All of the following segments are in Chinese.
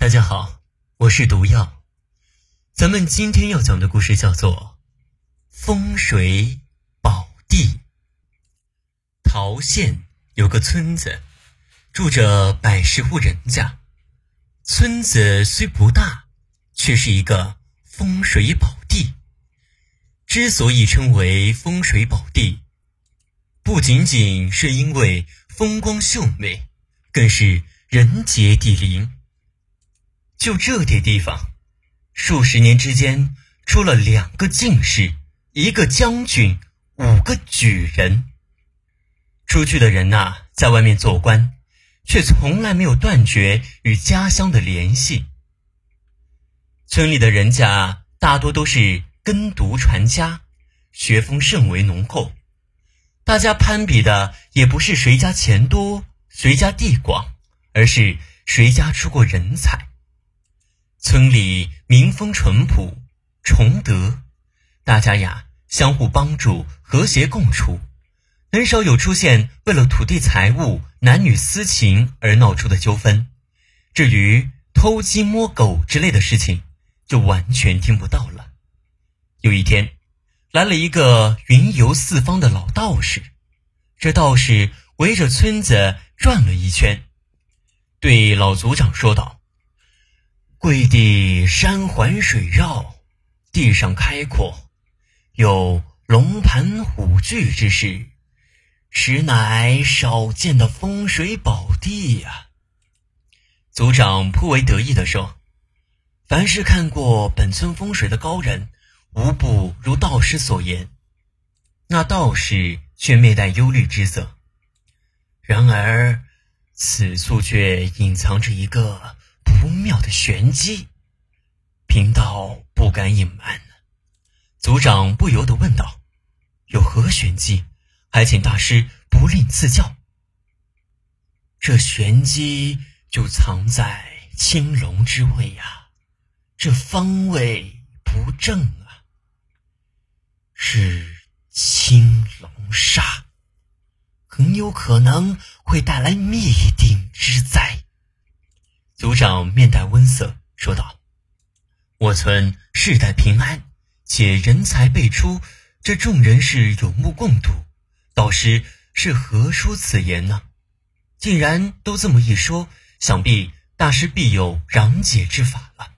大家好，我是毒药。咱们今天要讲的故事叫做《风水宝地》。陶县有个村子，住着百十户人家。村子虽不大，却是一个风水宝地。之所以称为风水宝地，不仅仅是因为风光秀美，更是人杰地灵。就这点地方，数十年之间出了两个进士，一个将军，五个举人。出去的人呐，在外面做官，却从来没有断绝与家乡的联系。村里的人家大多都是耕读传家，学风甚为浓厚。大家攀比的也不是谁家钱多，谁家地广，而是谁家出过人才。村里民风淳朴，崇德，大家呀相互帮助，和谐共处，很少有出现为了土地财物、男女私情而闹出的纠纷。至于偷鸡摸狗之类的事情，就完全听不到了。有一天，来了一个云游四方的老道士，这道士围着村子转了一圈，对老族长说道。贵地山环水绕，地上开阔，有龙盘虎踞之势，实乃少见的风水宝地呀！族长颇为得意地说：“凡是看过本村风水的高人，无不如道士所言。”那道士却面带忧虑之色。然而，此处却隐藏着一个。不妙的玄机，贫道不敢隐瞒。族长不由得问道：“有何玄机？还请大师不吝赐教。”这玄机就藏在青龙之位呀，这方位不正啊，是青龙煞，很有可能会带来灭顶之灾。族长面带温色说道：“我村世代平安，且人才辈出，这众人是有目共睹。导师是何出此言呢？既然都这么一说，想必大师必有攘解之法了。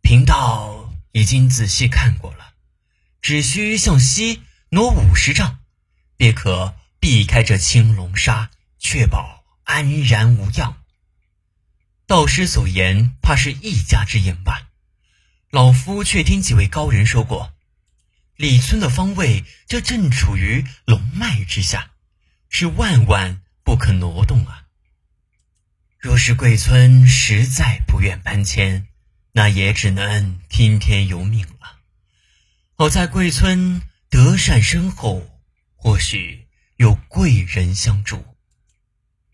贫道已经仔细看过了，只需向西挪五十丈，便可避开这青龙沙，确保安然无恙。”道师所言，怕是一家之言吧？老夫却听几位高人说过，李村的方位就正处于龙脉之下，是万万不可挪动啊！若是贵村实在不愿搬迁，那也只能听天由命了。好在贵村德善深厚，或许有贵人相助，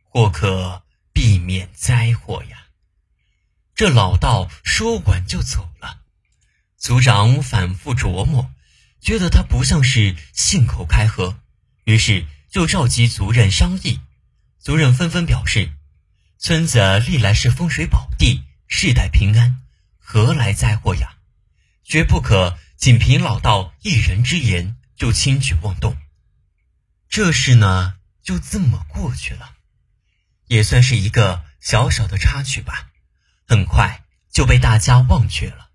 或可避免灾祸呀。这老道说完就走了，族长反复琢磨，觉得他不像是信口开河，于是就召集族人商议。族人纷纷表示，村子历来是风水宝地，世代平安，何来灾祸呀？绝不可仅凭老道一人之言就轻举妄动。这事呢，就这么过去了，也算是一个小小的插曲吧。很快就被大家忘却了。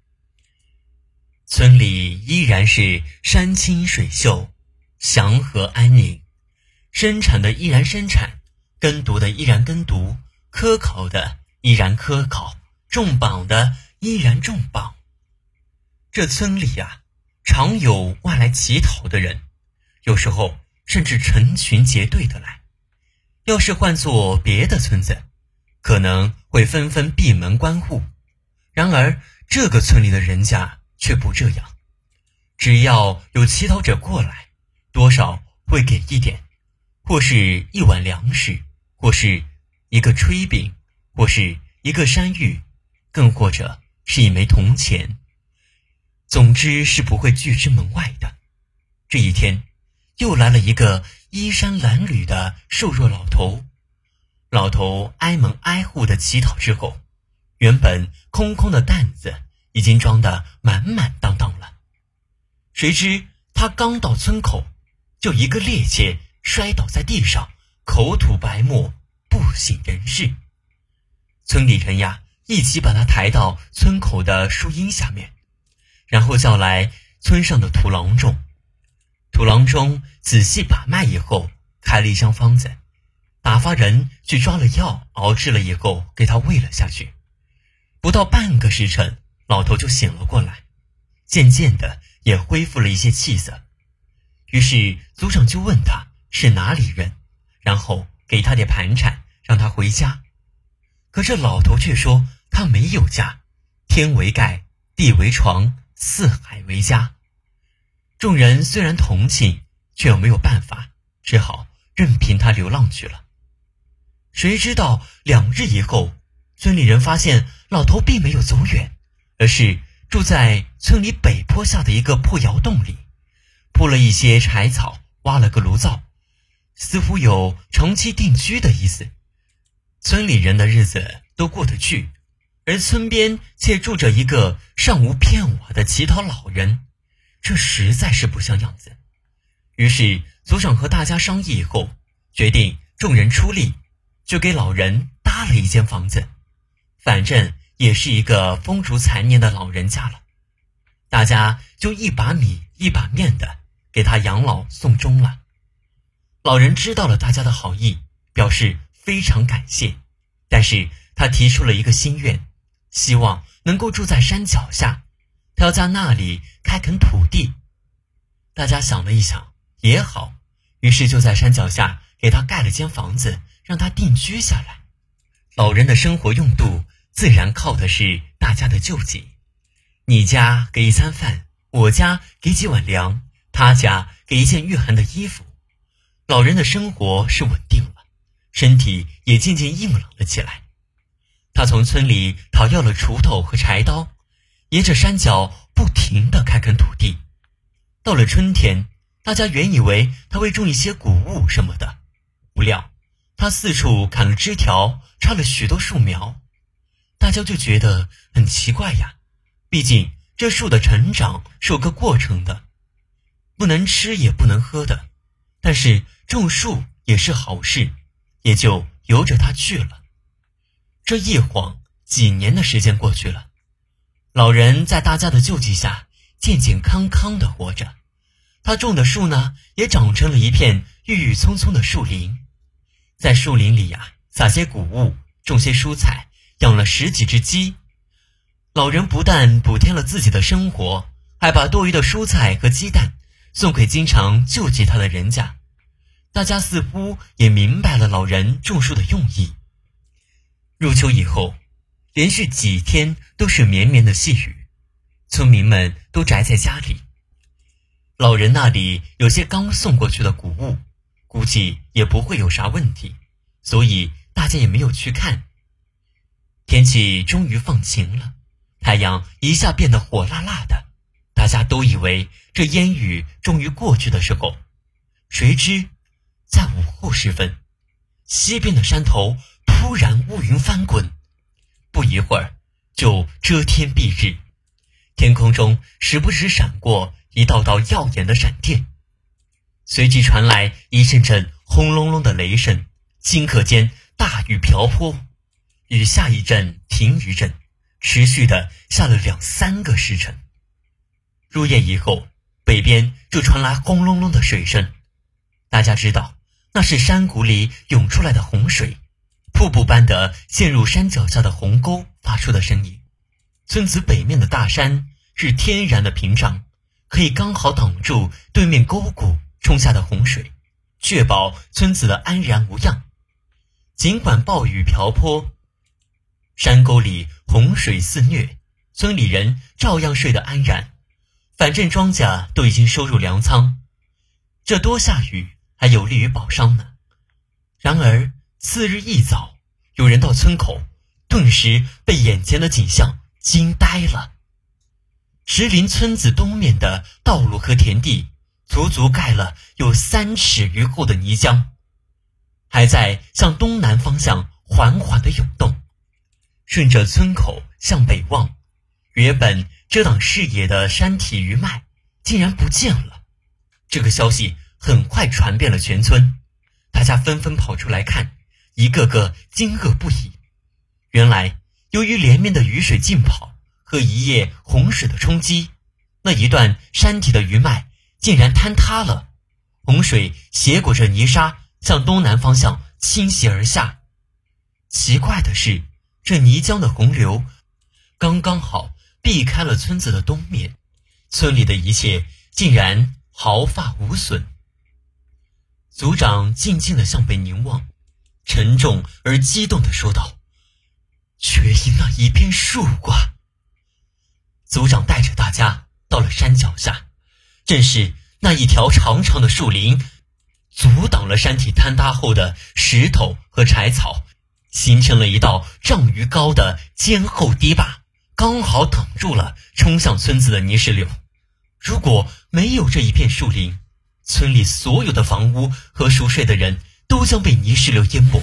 村里依然是山清水秀、祥和安宁，生产的依然生产，耕读的依然耕读，科考的依然科考，重榜的依然重榜。这村里呀，常有外来乞讨的人，有时候甚至成群结队的来。要是换做别的村子，可能会纷纷闭门关户，然而这个村里的人家却不这样。只要有乞讨者过来，多少会给一点，或是一碗粮食，或是一个炊饼，或是一个山芋，更或者是一枚铜钱。总之是不会拒之门外的。这一天，又来了一个衣衫褴褛的瘦弱老头。老头挨门挨户的乞讨之后，原本空空的担子已经装得满满当当了。谁知他刚到村口，就一个趔趄，摔倒在地上，口吐白沫，不省人事。村里人呀，一起把他抬到村口的树荫下面，然后叫来村上的土郎中。土郎中仔细把脉以后，开了一箱方子，打发人去抓了药，熬制了以后给他喂了下去。不到半个时辰，老头就醒了过来，渐渐的。也恢复了一些气色，于是族长就问他是哪里人，然后给他点盘缠，让他回家。可这老头却说他没有家，天为盖，地为床，四海为家。众人虽然同情，却又没有办法，只好任凭他流浪去了。谁知道两日以后，村里人发现老头并没有走远，而是。住在村里北坡下的一个破窑洞里，铺了一些柴草，挖了个炉灶，似乎有长期定居的意思。村里人的日子都过得去，而村边却住着一个尚无片瓦的乞讨老人，这实在是不像样子。于是族长和大家商议以后，决定众人出力，就给老人搭了一间房子，反正。也是一个风烛残年的老人家了，大家就一把米一把面的给他养老送终了。老人知道了大家的好意，表示非常感谢，但是他提出了一个心愿，希望能够住在山脚下，他要在那里开垦土地。大家想了一想，也好，于是就在山脚下给他盖了间房子，让他定居下来。老人的生活用度。自然靠的是大家的救济，你家给一餐饭，我家给几碗粮，他家给一件御寒的衣服，老人的生活是稳定了，身体也渐渐硬朗了起来。他从村里讨要了锄头和柴刀，沿着山脚不停地开垦土地。到了春天，大家原以为他会种一些谷物什么的，不料他四处砍了枝条，插了许多树苗。大家就觉得很奇怪呀，毕竟这树的成长是有个过程的，不能吃也不能喝的。但是种树也是好事，也就由着他去了。这一晃几年的时间过去了，老人在大家的救济下健健康康的活着。他种的树呢，也长成了一片郁郁葱葱的树林，在树林里呀，撒些谷物，种些蔬菜。养了十几只鸡，老人不但补贴了自己的生活，还把多余的蔬菜和鸡蛋送给经常救济他的人家。大家似乎也明白了老人种树的用意。入秋以后，连续几天都是绵绵的细雨，村民们都宅在家里。老人那里有些刚送过去的谷物，估计也不会有啥问题，所以大家也没有去看。天气终于放晴了，太阳一下变得火辣辣的，大家都以为这烟雨终于过去的时候，谁知在午后时分，西边的山头突然乌云翻滚，不一会儿就遮天蔽日，天空中时不时闪过一道道耀眼的闪电，随即传来一阵阵轰隆隆的雷声，顷刻间大雨瓢泼。雨下一阵，停一阵，持续的下了两三个时辰。入夜以后，北边就传来轰隆隆的水声。大家知道，那是山谷里涌出来的洪水，瀑布般的陷入山脚下的鸿沟发出的声音。村子北面的大山是天然的屏障，可以刚好挡住对面沟谷冲下的洪水，确保村子的安然无恙。尽管暴雨瓢泼。山沟里洪水肆虐，村里人照样睡得安然。反正庄稼都已经收入粮仓，这多下雨还有利于保墒呢。然而次日一早，有人到村口，顿时被眼前的景象惊呆了。石林村子东面的道路和田地，足足盖了有三尺余厚的泥浆，还在向东南方向缓缓的涌动。顺着村口向北望，原本遮挡视野的山体余脉竟然不见了。这个消息很快传遍了全村，大家纷纷跑出来看，一个个惊愕不已。原来，由于连绵的雨水浸泡和一夜洪水的冲击，那一段山体的余脉竟然坍塌了，洪水挟裹着泥沙向东南方向倾泻而下。奇怪的是，这泥浆的洪流刚刚好避开了村子的东面，村里的一切竟然毫发无损。族长静静的向北凝望，沉重而激动的说道。却因那一片树挂，族长带着大家到了山脚下，正是那一条长长的树林，阻挡了山体坍塌后的石头和柴草，形成了一道丈余高的坚厚堤坝，刚好挡住了冲向村子的泥石流。如果没有这一片树林，村里所有的房屋和熟睡的人都将被泥石流淹没，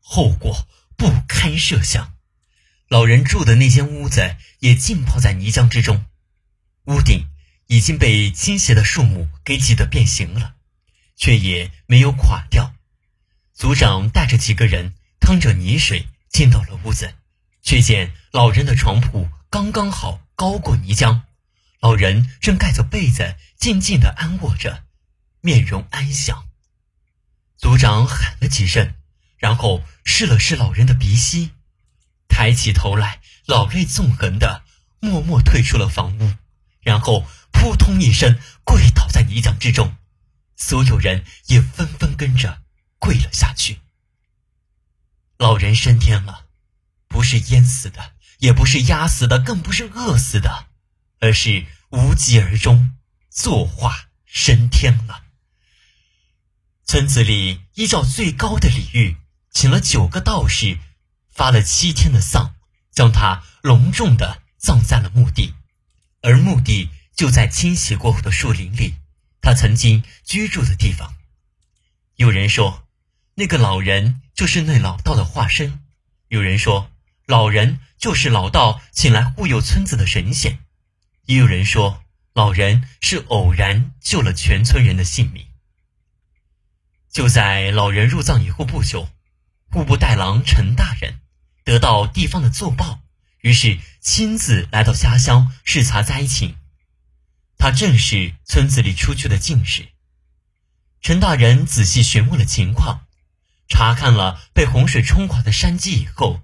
后果不堪设想。老人住的那间屋子也浸泡在泥浆之中，屋顶已经被倾斜的树木给挤得变形了，却也没有垮掉。族长带着几个人趟着泥水进到了屋子，却见老人的床铺刚刚好高过泥浆，老人正盖着被子静静地安卧着，面容安详。族长喊了几声，然后试了试老人的鼻息。抬起头来，老泪纵横的默默退出了房屋，然后扑通一声跪倒在泥浆之中，所有人也纷纷跟着跪了下去。老人升天了，不是淹死的，也不是压死的，更不是饿死的，而是无疾而终，作化升天了。村子里依照最高的礼遇，请了九个道士。发了七天的丧，将他隆重的葬在了墓地，而墓地就在清洗过后的树林里，他曾经居住的地方。有人说，那个老人就是那老道的化身；有人说，老人就是老道请来护佑村子的神仙；也有人说，老人是偶然救了全村人的性命。就在老人入葬以后不久，户部代郎陈大人。得到地方的奏报，于是亲自来到家乡视察灾情。他正是村子里出去的进士。陈大人仔细询问了情况，查看了被洪水冲垮的山基以后，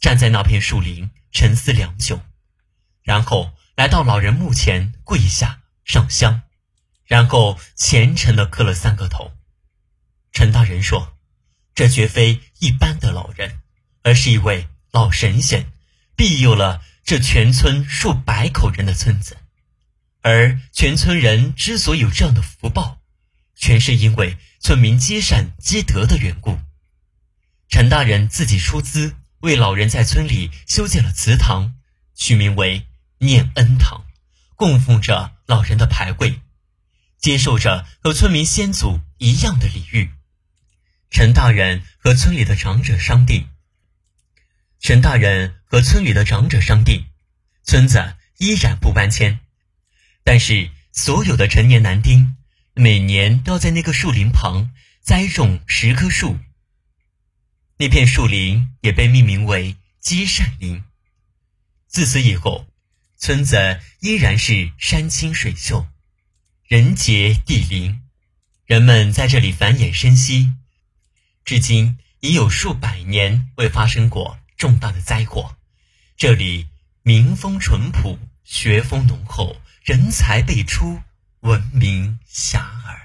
站在那片树林沉思良久，然后来到老人墓前跪下上香，然后虔诚地磕了三个头。陈大人说：“这绝非一般的老人。”而是一位老神仙，庇佑了这全村数百口人的村子，而全村人之所以有这样的福报，全是因为村民积善积德的缘故。陈大人自己出资为老人在村里修建了祠堂，取名为念恩堂，供奉着老人的牌位，接受着和村民先祖一样的礼遇。陈大人和村里的长者商定。陈大人和村里的长者商定，村子依然不搬迁，但是所有的成年男丁每年都要在那个树林旁栽种十棵树。那片树林也被命名为积善林。自此以后，村子依然是山清水秀，人杰地灵，人们在这里繁衍生息，至今已有数百年未发生过。重大的灾祸，这里民风淳朴，学风浓厚，人才辈出，闻名遐迩。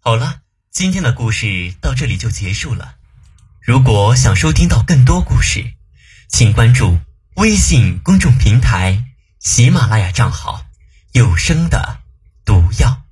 好了，今天的故事到这里就结束了。如果想收听到更多故事，请关注微信公众平台喜马拉雅账号“有声的毒药”。